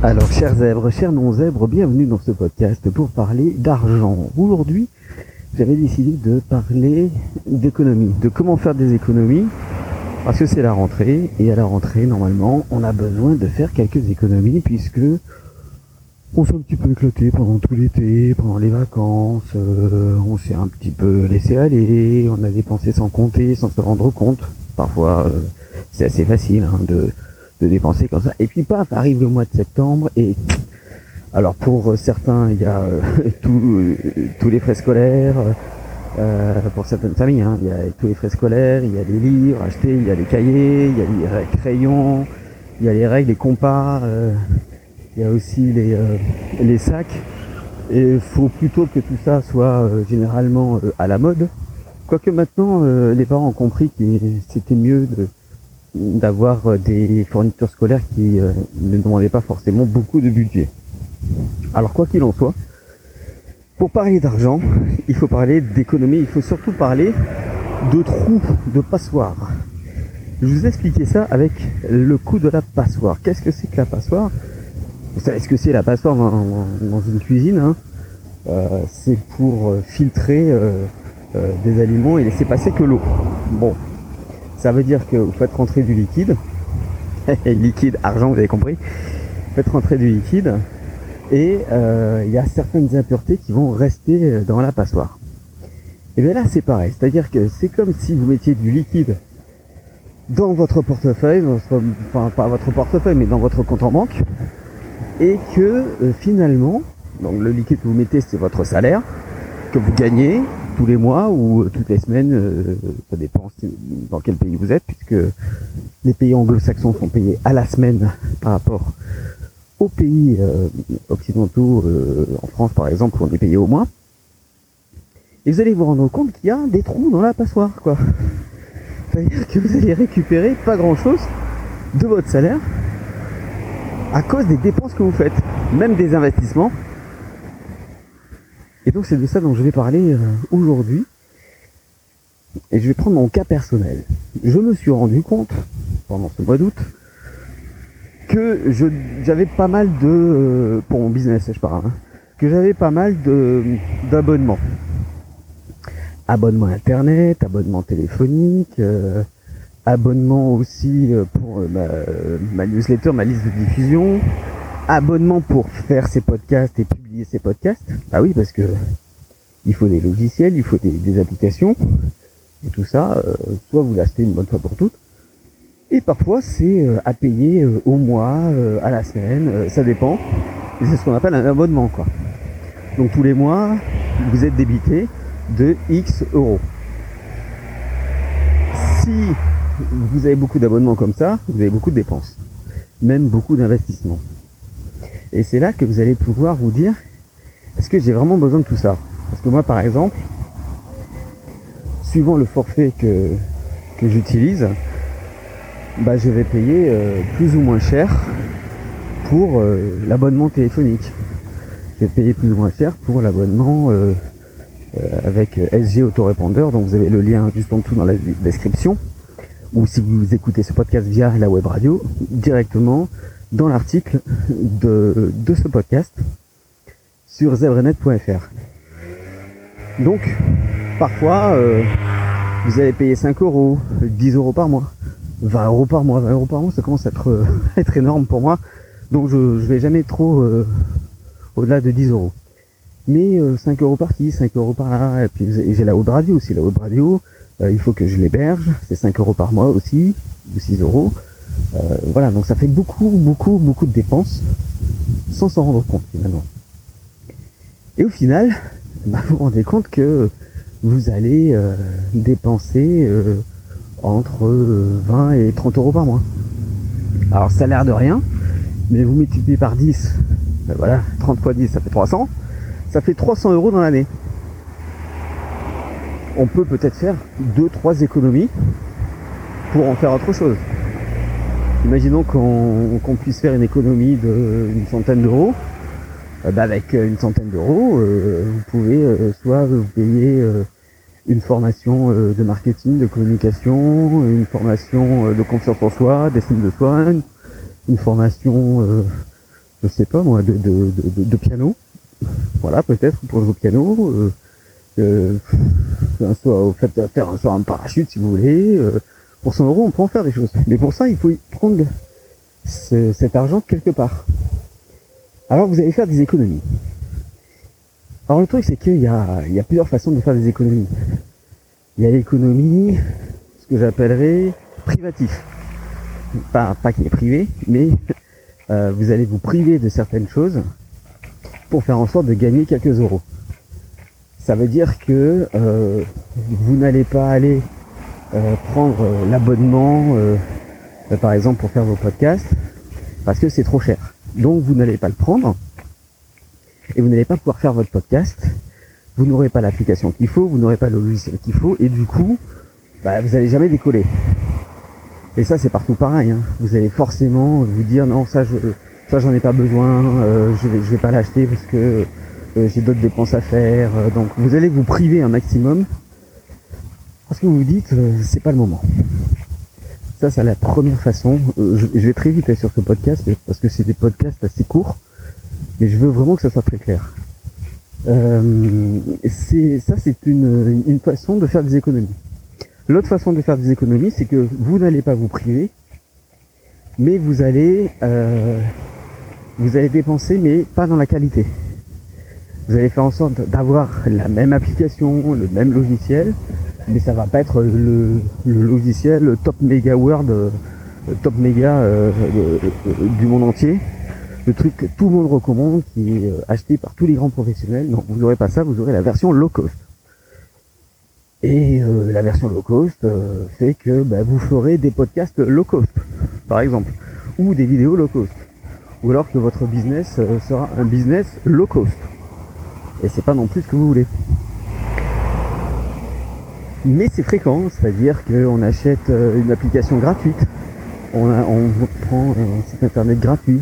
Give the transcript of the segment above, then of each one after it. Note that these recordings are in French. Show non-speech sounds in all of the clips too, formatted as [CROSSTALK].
Alors, chers zèbres, chers non-zèbres, bienvenue dans ce podcast pour parler d'argent. Aujourd'hui, j'avais décidé de parler d'économie, de comment faire des économies, parce que c'est la rentrée, et à la rentrée, normalement, on a besoin de faire quelques économies, puisque on s'est un petit peu éclaté pendant tout l'été, pendant les vacances, euh, on s'est un petit peu laissé aller, on a dépensé sans compter, sans se rendre compte. Parfois, euh, c'est assez facile hein, de de dépenser comme ça. Et puis paf, arrive le mois de septembre et alors pour certains il y a euh, [LAUGHS] euh, tous les frais scolaires, euh, pour certaines familles hein, il y a tous les frais scolaires, il y a les livres achetés, il y a les cahiers, il y a les crayons, il y a les règles, les compas, il y a aussi les, les sacs. Et il faut plutôt que tout ça soit généralement à la mode. Quoique maintenant les parents ont compris que c'était mieux de d'avoir euh, des fournitures scolaires qui euh, ne demandaient pas forcément beaucoup de budget. Alors quoi qu'il en soit, pour parler d'argent, il faut parler d'économie, il faut surtout parler de trous, de passoires. Je vous ai expliqué ça avec le coup de la passoire. Qu'est-ce que c'est que la passoire? Vous savez ce que c'est la passoire dans, une cuisine hein? Euh, C'est pour filtrer des aliments et laisser passer que l'eau. Bon, ça veut dire que vous faites rentrer du liquide, [LAUGHS] liquide, argent, vous avez compris, vous faites rentrer du liquide, et euh, il y a certaines impuretés qui vont rester euh, dans la passoire. Et bien là c'est pareil, c'est-à-dire que c'est comme si vous mettiez du liquide dans votre portefeuille, enfin pas votre portefeuille mais dans votre compte en banque, et que euh, finalement, donc le liquide que vous mettez c'est votre salaire, que vous gagnez, tous les mois ou euh, toutes les semaines, euh, ça dépend dans quel pays vous êtes, puisque les pays anglo-saxons sont payés à la semaine par rapport aux pays euh, occidentaux, en France par exemple, où on est payé au mois. Et vous allez vous rendre compte qu'il y a des trous dans la passoire, quoi. C'est-à-dire que vous allez récupérer pas grand-chose de votre salaire à cause des dépenses que vous faites, même des investissements et donc c'est de ça dont je vais parler euh, aujourd'hui. Et je vais prendre mon cas personnel. Je me suis rendu compte, pendant ce mois d'août, que j'avais pas mal de... Euh, pour mon business je parle, hein, que j'avais pas mal d'abonnements. Abonnement internet, abonnement téléphonique, euh, abonnement aussi pour ma newsletter, ma liste de diffusion, abonnement pour faire ces podcasts et publier ces podcasts. Ah oui, parce que il faut des logiciels, il faut des, applications, et tout ça, euh, soit vous l'achetez une bonne fois pour toutes, et parfois c'est euh, à payer euh, au mois, à la semaine, ça dépend. C'est ce qu'on appelle un abonnement, quoi. Donc tous les mois, vous êtes débité de X euros. Si vous avez beaucoup d'abonnements comme ça, vous avez beaucoup de dépenses, même beaucoup d'investissements. Et c'est là que vous allez pouvoir vous dire, est-ce que j'ai vraiment besoin de tout ça? Parce que moi, par exemple, suivant le forfait que, que j'utilise, bah, je vais payer euh, plus ou moins cher pour euh, l'abonnement téléphonique. Je vais payer plus ou moins cher pour l'abonnement euh, avec SG Autorépondeur, donc vous avez le lien juste en dessous dans la description. Ou si vous écoutez ce podcast via la web radio, directement dans l'article de, de ce podcast sur zebrenet.fr. Donc, parfois, euh, vous allez payer 5 euros, 10 euros par mois, 20 euros par mois. 20 euros par mois, ça commence à être, euh, [LAUGHS] être énorme pour moi. Donc, je vais jamais trop euh, au-delà de 10 euros. Mais 5 euros par-ci, 5 euros par-là. Et puis, j'ai la web radio aussi. La web radio, il faut que je l'héberge. C'est 5 euros par mois aussi, ou 6 euros. Euh, voilà, donc ça fait beaucoup, beaucoup, beaucoup de dépenses sans s'en rendre compte finalement. Et au final, [LAUGHS] bah, vous rendez compte que vous allez euh, dépenser euh, entre 20 et 30 euros par mois. Alors ça a l'air de rien, mais vous multipliez par 10, ben voilà, 30 fois 10 ça fait 300, ça fait 300 euros dans l'année. On peut peut-être faire 2-3 économies pour en faire autre chose. Imaginons qu'on puisse faire une économie d'une centaine d'euros. Euh, bah, avec euh, une centaine d'euros, euh, vous pouvez soit vous payer une formation de marketing, de communication, une formation de confiance en soi, d'estime de soi, une, formation je sais pas moi, de, de, de, de piano. Voilà, peut-être pour jouer au piano. Euh, euh, soir, faites faire un soir un parachute si vous voulez. Pour 100 euros, on peut en faire des choses. Mais pour ça, il faut prendre cet argent quelque part. Alors vous allez faire des économies. Alors le truc c'est qu'il y a, il y a plusieurs façons de faire des économies. Il y a l'économie, ce que j'appellerais privatif. Pas, pas qui est privé, mais euh, vous allez vous priver de certaines choses pour faire en sorte de gagner quelques euros. Ça veut dire que euh, vous n'allez pas aller prendre l'abonnement, par exemple pour faire vos podcasts, parce que c'est trop cher. Donc vous n'allez pas le prendre et vous n'allez pas pouvoir faire votre podcast. Vous n'aurez pas l'application qu'il faut, vous n'aurez pas le logiciel qu'il faut et du coup, bah, vous n'allez jamais décoller. Et ça c'est partout pareil. Hein. Vous allez forcément vous dire non ça je ça j'en ai pas besoin, euh, je vais je vais pas l'acheter parce que euh, j'ai d'autres dépenses à faire. Euh, donc vous allez vous priver un maximum parce que vous vous dites c'est pas le moment. Ça, c'est la première façon. Euh, je, vais très vite sur ce podcast parce que c'est des podcasts assez courts, mais je veux vraiment que ça soit très clair. Euh, ça, c'est une, façon de faire des économies. L'autre façon de faire des économies, c'est que vous n'allez pas vous priver, mais vous allez euh, vous allez dépenser, mais pas dans la qualité. Vous allez faire en sorte d'avoir la même application, le même logiciel, mais ça va pas être le, logiciel top méga word, euh, top méga euh, euh, du monde entier. Le truc que tout le monde recommande, qui est acheté par tous les grands professionnels. Non, vous n'aurez pas ça, vous aurez la version low cost. Et la version low cost fait que bah, vous ferez des podcasts low cost, par exemple, ou des vidéos low cost, ou alors que votre business sera un business low cost. Et c'est pas non plus ce que vous voulez. Mais c'est fréquent, c'est-à-dire qu'on achète euh, une application gratuite, on, prend un site internet gratuit,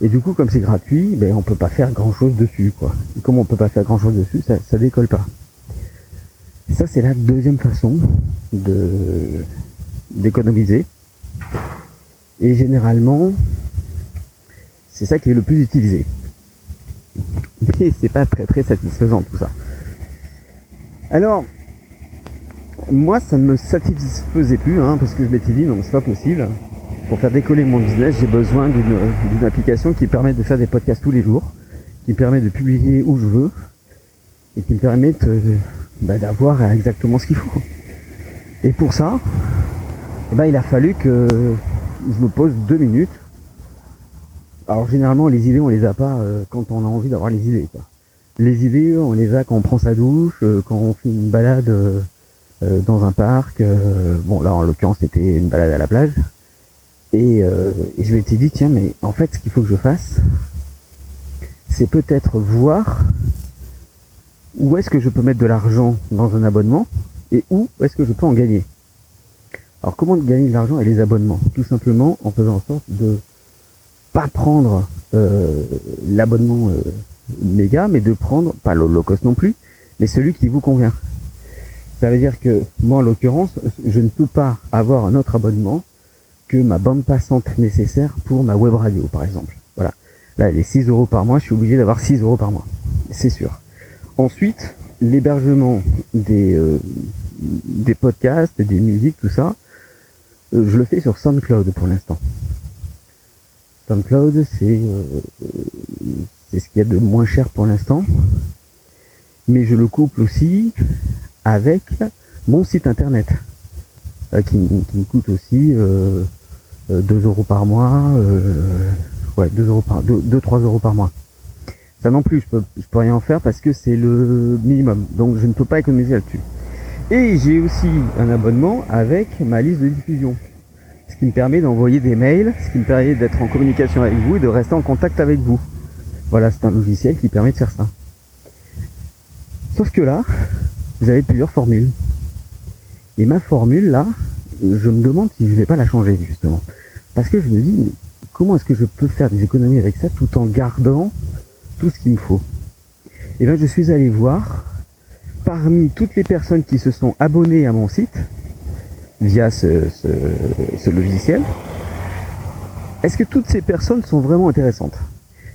et du coup comme c'est gratuit, ben, on peut pas faire grand chose dessus. Quoi. Et comme on peut pas faire grand chose dessus, ça, ça décolle pas. Ça c'est la deuxième façon de d'économiser. Et généralement, c'est ça qui est le plus utilisé. [LAUGHS] Mais c'est pas très très satisfaisant tout ça. Alors, moi, ça ne me satisfaisait plus, hein, parce que je m'étais dit, non, c'est pas possible. Pour faire décoller mon business, j'ai besoin d'une application qui permet de faire des podcasts tous les jours, qui me permet de publier où je veux, et qui me permet bah, d'avoir exactement ce qu'il faut. Et pour ça, eh ben, il a fallu que je me pose deux minutes. Alors généralement, les idées, on les a pas euh, quand on a envie d'avoir les idées. Les idées, on les a quand on prend sa douche, euh, quand on fait une balade euh, dans un parc. Euh, bon, là, en l'occurrence, c'était une balade à la plage. Et, euh, et je m'étais dit, tiens, mais en fait, ce qu'il faut que je fasse, c'est peut-être voir où est-ce que je peux mettre de l'argent dans un abonnement et où est-ce que je peux en gagner. Alors comment gagner de l'argent et les abonnements? Tout simplement en faisant en sorte de pas prendre euh, l'abonnement euh, méga, mais de prendre, pas le low cost non plus, mais celui qui vous convient. Ça veut dire que moi, en l'occurrence, je ne peux pas avoir un autre abonnement que ma bande passante nécessaire pour ma web radio, par exemple. Voilà. Là, elle est 6 euros par mois, je suis obligé d'avoir 6 euros par mois. C'est sûr. Ensuite, l'hébergement des, euh, podcasts, des musiques, tout ça, euh, je le fais sur SoundCloud pour l'instant. SoundCloud, c'est euh, c'est ce qu'il y a de moins cher pour l'instant. Mais je le couple aussi avec mon site internet euh, qui, me coûte aussi euh, 2 euh, euros par mois, euh, ouais 2 euros par 2, 3 euros par mois. Ça non plus, je peux, je peux rien en faire parce que c'est le minimum, donc je ne peux pas économiser là-dessus. Et j'ai aussi un abonnement avec ma liste de diffusion, ce qui me permet d'envoyer des mails, ce qui me permet d'être en communication avec vous et de rester en contact avec vous. Voilà, c'est un logiciel qui permet de faire ça. Sauf que là, vous avez plusieurs formules. Et ma formule là, je me demande si je vais pas la changer justement. Parce que je me dis, comment est-ce que je peux faire des économies avec ça tout en gardant tout ce qu'il me faut? Et bien je suis allé voir parmi toutes les personnes qui se sont abonnées à mon site via ce, ce logiciel, est-ce que toutes ces personnes sont vraiment intéressantes?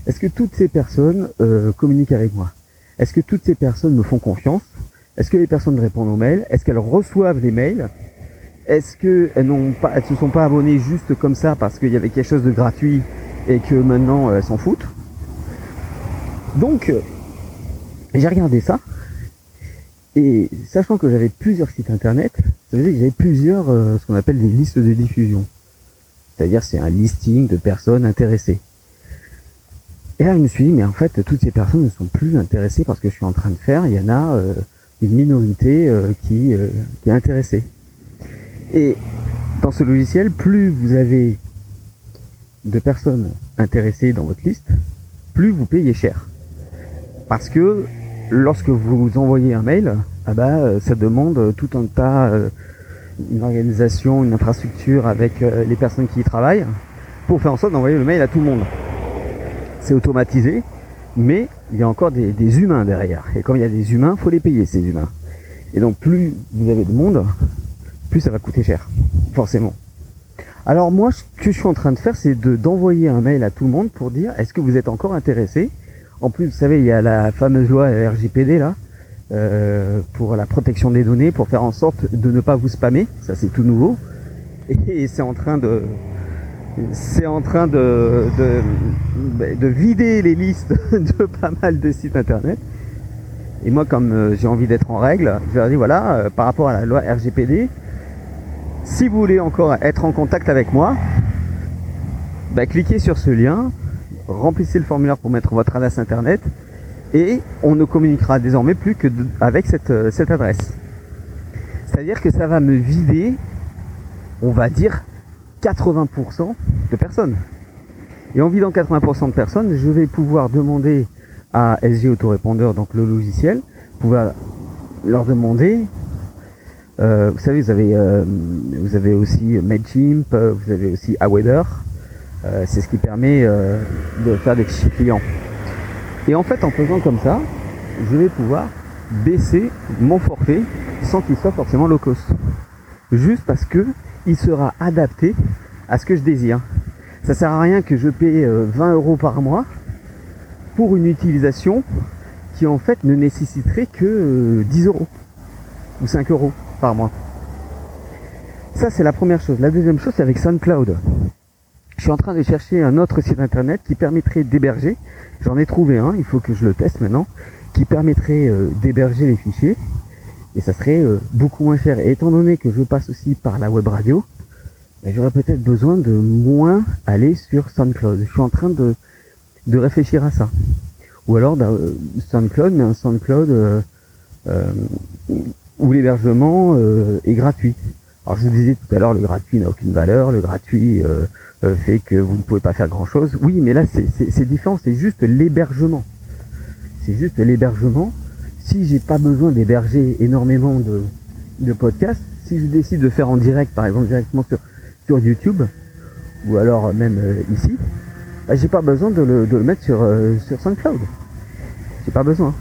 Est-ce que toutes ces personnes euh, communiquent avec moi? Est-ce que toutes ces personnes me font confiance? Est-ce que les personnes répondent aux mails? Est-ce qu'elles reçoivent les mails? Est-ce qu'elles n'ont pas, elles se sont pas abonnées juste comme ça parce qu'il y avait quelque chose de gratuit et que maintenant elles s'en foutent? Donc, euh, j'ai regardé ça et sachant que j'avais plusieurs sites internet, ça veut dire que j'avais plusieurs, euh, ce qu'on appelle des listes de diffusion. C'est-à-dire c'est un listing de personnes intéressées. Et là je me suis dit, mais en fait toutes ces personnes ne sont plus intéressées par ce que je suis en train de faire, il y en a euh, une minorité euh, qui, qui est intéressée. Et dans ce logiciel, plus vous avez de personnes intéressées dans votre liste, plus vous payez cher. Parce que lorsque vous envoyez un mail, ah bah, ça demande tout un tas, une organisation, une infrastructure avec les personnes qui y travaillent pour faire en sorte d'envoyer le mail à tout le monde. C'est automatisé, mais il y a encore des, humains derrière. Et comme il y a des humains, faut les payer ces humains. Et donc plus vous avez de monde, plus ça va coûter cher, forcément. Alors moi, ce que je suis en train de faire, c'est d'envoyer un mail à tout le monde pour dire est-ce que vous êtes encore intéressé? En plus, vous savez, il y a la fameuse loi RGPD là, euh, pour la protection des données, pour faire en sorte de ne pas vous spammer. Ça, c'est tout nouveau. Et c'est en train de, c'est en train de, de, de, vider les listes [LAUGHS] de pas mal de sites internet. Et moi, comme euh, j'ai envie d'être en règle, je leur dis voilà, euh, par rapport à la loi RGPD, si vous voulez encore être en contact avec moi, bah, cliquez sur ce lien, remplissez le formulaire pour mettre votre adresse internet et on ne communiquera désormais plus que avec cette, euh, cette adresse. C'est-à-dire que ça va me vider, on va dire, 80% de personnes. Et en vidant 80% de personnes, je vais pouvoir demander à SG Autorépondeur, donc le logiciel, pouvoir leur demander, euh, vous savez, vous avez, euh, vous avez aussi Mailchimp, vous avez aussi Aweather, euh, c'est ce qui permet euh, de faire des fichiers clients. Et en fait, en faisant comme ça, je vais pouvoir baisser mon forfait sans qu'il soit forcément low cost. Juste parce que il sera adapté à ce que je désire. Ça sert à rien que je paye 20 euh, euros par mois pour une utilisation qui en fait ne nécessiterait que 10 euh, euros ou 5 euros par mois. Ça c'est la première chose. La deuxième chose c'est avec SoundCloud. Je suis en train de chercher un autre site internet qui permettrait d'héberger J'en ai trouvé un, il faut que je le teste maintenant, qui permettrait euh, d'héberger les fichiers. Et ça serait euh, beaucoup moins cher. Et étant donné que je passe aussi par la web radio, ben, j'aurais peut-être besoin de moins aller sur SoundCloud. Je suis en train de, de réfléchir à ça. Ou alors euh, SoundCloud, mais un SoundCloud où l'hébergement est gratuit. Alors je vous disais tout à l'heure, le gratuit n'a aucune valeur, le gratuit euh, fait que vous ne pouvez pas faire grand chose. Oui, mais là c'est différent, c'est juste l'hébergement. C'est juste l'hébergement. Si j'ai pas besoin d'héberger énormément de, de podcasts, si je décide de faire en direct, par exemple directement sur, sur YouTube, ou alors même euh, ici, bah, j'ai pas besoin de le, de le mettre sur, euh, sur SoundCloud. J'ai pas besoin.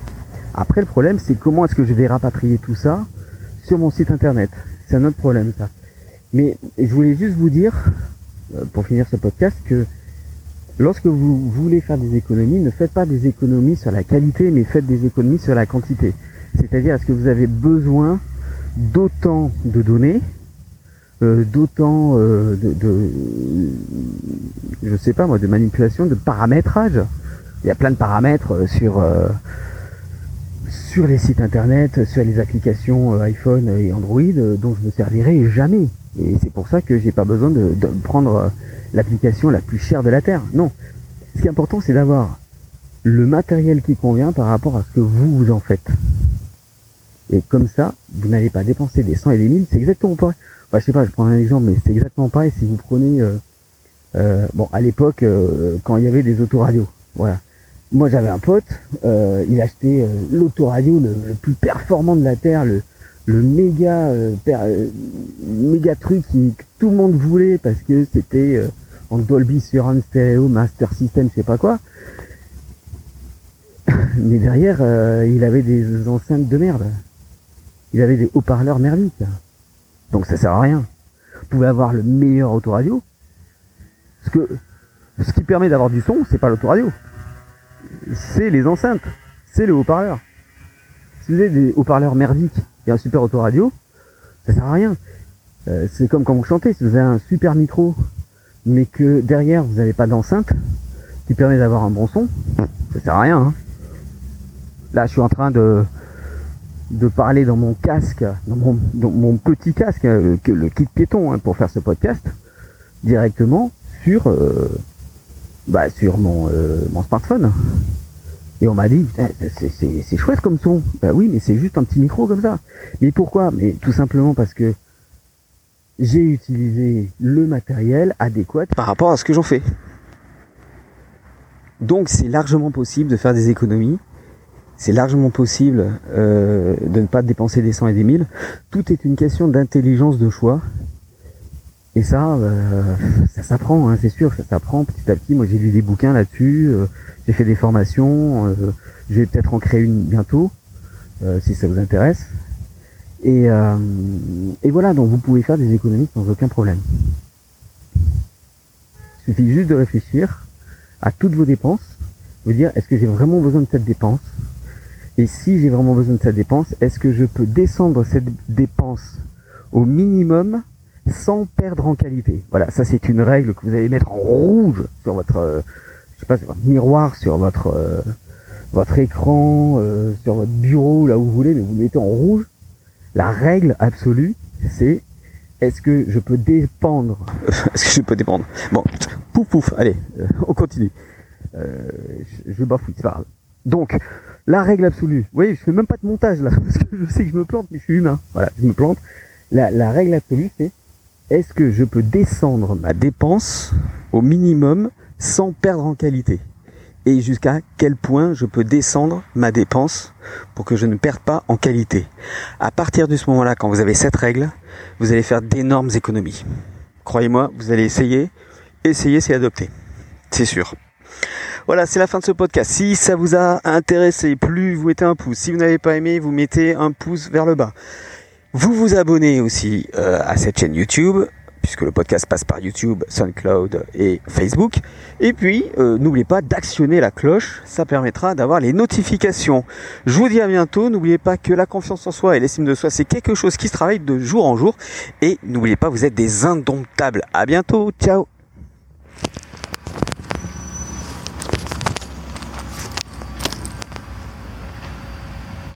Après le problème c'est comment est-ce que je vais rapatrier tout ça sur mon site internet? C'est un autre problème ça. Mais je voulais juste vous dire, euh, pour finir ce podcast que lorsque vous voulez faire des économies, ne faites pas des économies sur la qualité, mais faites des économies sur la quantité. C'est-à-dire, est-ce que vous avez besoin d'autant de données, euh, d'autant euh, de, de, je sais pas moi, de manipulation, de paramétrage. Il y a plein de paramètres sur sur les sites internet, sur les applications iPhone et Android dont je ne servirai jamais. Et c'est pour ça que j'ai pas besoin de, prendre euh, l'application la plus chère de la Terre. Non. Ce qui est important, c'est d'avoir le matériel qui convient par rapport à ce que vous, vous en faites. Et comme ça, vous n'allez pas dépenser des 100 et des 1000. C'est exactement pareil. Enfin, je sais pas, je prends un exemple, mais c'est exactement pareil si vous prenez... Euh, euh, bon, à l'époque, quand il y avait des autoradios. Voilà. Moi, j'avais un pote, il achetait l'autoradio le, le, plus performant de la Terre, le, le méga euh, euh, méga truc que tout le monde voulait parce que c'était euh, en Dolby Surround Stereo, Master System, je sais pas quoi. [LAUGHS] Mais derrière, il avait des enceintes de merde. Il avait des haut-parleurs merdiques. Donc ça sert à rien. Vous pouvez avoir le meilleur autoradio. Ce que ce qui permet d'avoir du son, c'est pas l'autoradio. c'est les enceintes, c'est le haut-parleur. Si vous avez des haut-parleurs merdiques et un super autoradio, ça sert à rien. Euh, c'est comme quand vous chantez, si vous avez un super micro, mais que derrière vous n'avez pas d'enceinte qui permet d'avoir un bon son, ça sert à rien. Hein. Là, je suis en train de parler dans mon casque, dans mon, petit casque, euh, le kit piéton hein, pour faire ce podcast, directement sur euh, bah, mon smartphone. Et on m'a dit, c'est chouette comme son. Bah oui, mais c'est juste un petit micro comme ça. Mais pourquoi? Mais tout simplement parce que j'ai utilisé le matériel adéquat par rapport à ce que j'en fais. Donc c'est largement possible de faire des économies. C'est largement possible euh, de ne pas dépenser des cent et des mille. Tout est une question d'intelligence de choix. Et ça, euh, ça s'apprend, hein, c'est sûr, ça s'apprend petit à petit. Moi j'ai lu des bouquins là-dessus, euh, j'ai fait des formations, je vais peut-être en créer une bientôt, si ça vous intéresse. Et, euh, et voilà, donc vous pouvez faire des économies sans aucun problème. Il suffit juste de réfléchir à toutes vos dépenses, vous dire est-ce que j'ai vraiment besoin de cette dépense? Et si j'ai vraiment besoin de cette dépense, est-ce que je peux descendre cette dépense au minimum sans perdre en qualité Voilà, ça c'est une règle que vous allez mettre en rouge sur votre, euh, je sais pas, sur votre miroir, sur votre euh, votre écran, sur votre bureau, là où vous voulez, mais vous mettez en rouge la règle absolue, c'est est-ce que je peux dépendre? [LAUGHS] Est-ce que je peux dépendre? Bon, pouf pouf, allez, euh, on continue. Euh, je, je bafouille, c'est pas Donc, la règle absolue, vous voyez, je fais même pas de montage là, [LAUGHS] parce que je sais que je me plante, mais je suis humain. Voilà, je me plante. La, la règle absolue, c'est est-ce que je peux descendre ma dépense au minimum sans perdre en qualité? Et jusqu'à quel point je peux descendre ma dépense pour que je ne perde pas en qualité? À partir de ce moment-là, quand vous avez cette règle, vous allez faire d'énormes économies. Croyez-moi, vous allez essayer. Essayer, c'est adopter. C'est sûr. Voilà, c'est la fin de ce podcast. Si ça vous a intéressé, plus vous mettez un pouce. Si vous n'avez pas aimé, vous mettez un pouce vers le bas. Vous vous abonnez aussi euh, à cette chaîne YouTube puisque le podcast passe par YouTube, SoundCloud et Facebook. Et puis, euh, n'oubliez pas d'actionner la cloche, ça permettra d'avoir les notifications. Je vous dis à bientôt, n'oubliez pas que la confiance en soi et l'estime de soi, c'est quelque chose qui se travaille de jour en jour. Et n'oubliez pas, vous êtes des indomptables. À bientôt, ciao